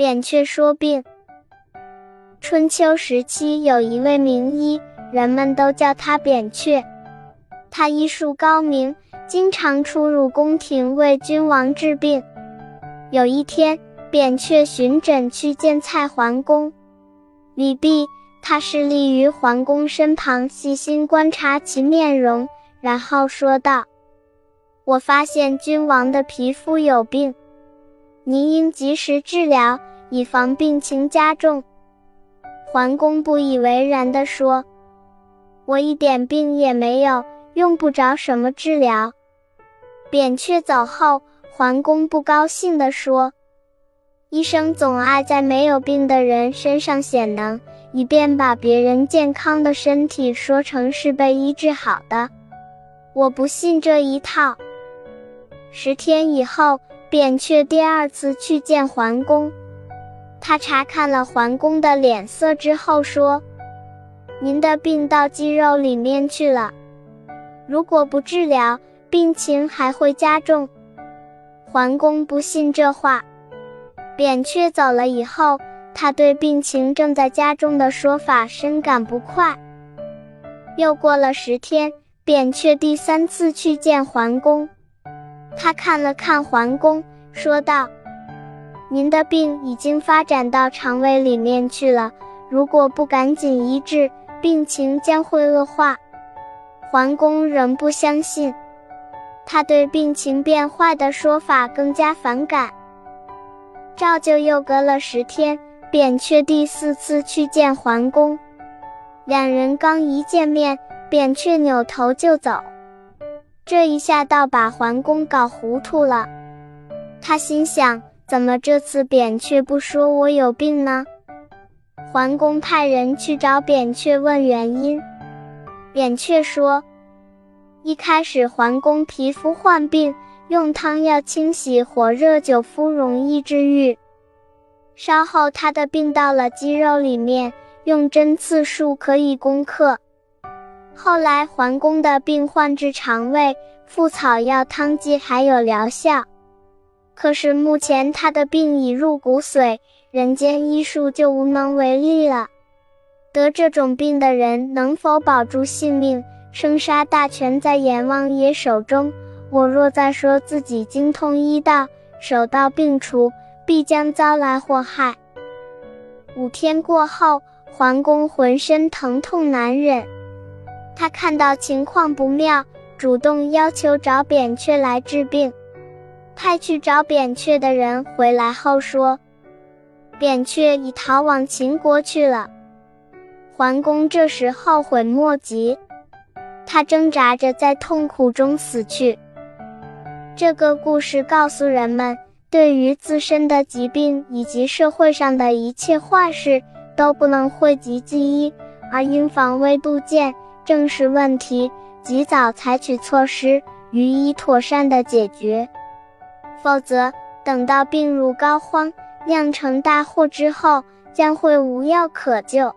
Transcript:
扁鹊说病。春秋时期有一位名医，人们都叫他扁鹊。他医术高明，经常出入宫廷为君王治病。有一天，扁鹊巡诊去见蔡桓公，礼毕，他侍立于桓公身旁，细心观察其面容，然后说道：“我发现君王的皮肤有病，您应及时治疗，以防病情加重。”桓公不以为然地说：“我一点病也没有。”用不着什么治疗。扁鹊走后，桓公不高兴地说：“医生总爱在没有病的人身上显能，以便把别人健康的身体说成是被医治好的。我不信这一套。”十天以后，扁鹊第二次去见桓公，他查看了桓公的脸色之后说：“您的病到肌肉里面去了。”如果不治疗，病情还会加重。桓公不信这话。扁鹊走了以后，他对病情正在加重的说法深感不快。又过了十天，扁鹊第三次去见桓公，他看了看桓公，说道：“您的病已经发展到肠胃里面去了，如果不赶紧医治，病情将会恶化。”桓公仍不相信，他对病情变坏的说法更加反感。照旧又隔了十天，扁鹊第四次去见桓公，两人刚一见面，扁鹊扭头就走，这一下倒把桓公搞糊涂了。他心想：怎么这次扁鹊不说我有病呢？桓公派人去找扁鹊问原因。扁鹊说：“一开始桓公皮肤患病，用汤药清洗，火热久敷，容易治愈。稍后他的病到了肌肉里面，用针刺术可以攻克。后来桓公的病患治肠胃，附草药汤剂还有疗效。可是目前他的病已入骨髓，人间医术就无能为力了。”得这种病的人能否保住性命，生杀大权在阎王爷手中。我若再说自己精通医道，手到病除，必将遭来祸害。五天过后，桓公浑身疼痛难忍，他看到情况不妙，主动要求找扁鹊来治病。派去找扁鹊的人回来后说，扁鹊已逃往秦国去了。桓公这时后悔莫及，他挣扎着在痛苦中死去。这个故事告诉人们，对于自身的疾病以及社会上的一切坏事，都不能讳疾忌医，而应防微杜渐，正视问题，及早采取措施，予以妥善的解决。否则，等到病入膏肓、酿成大祸之后，将会无药可救。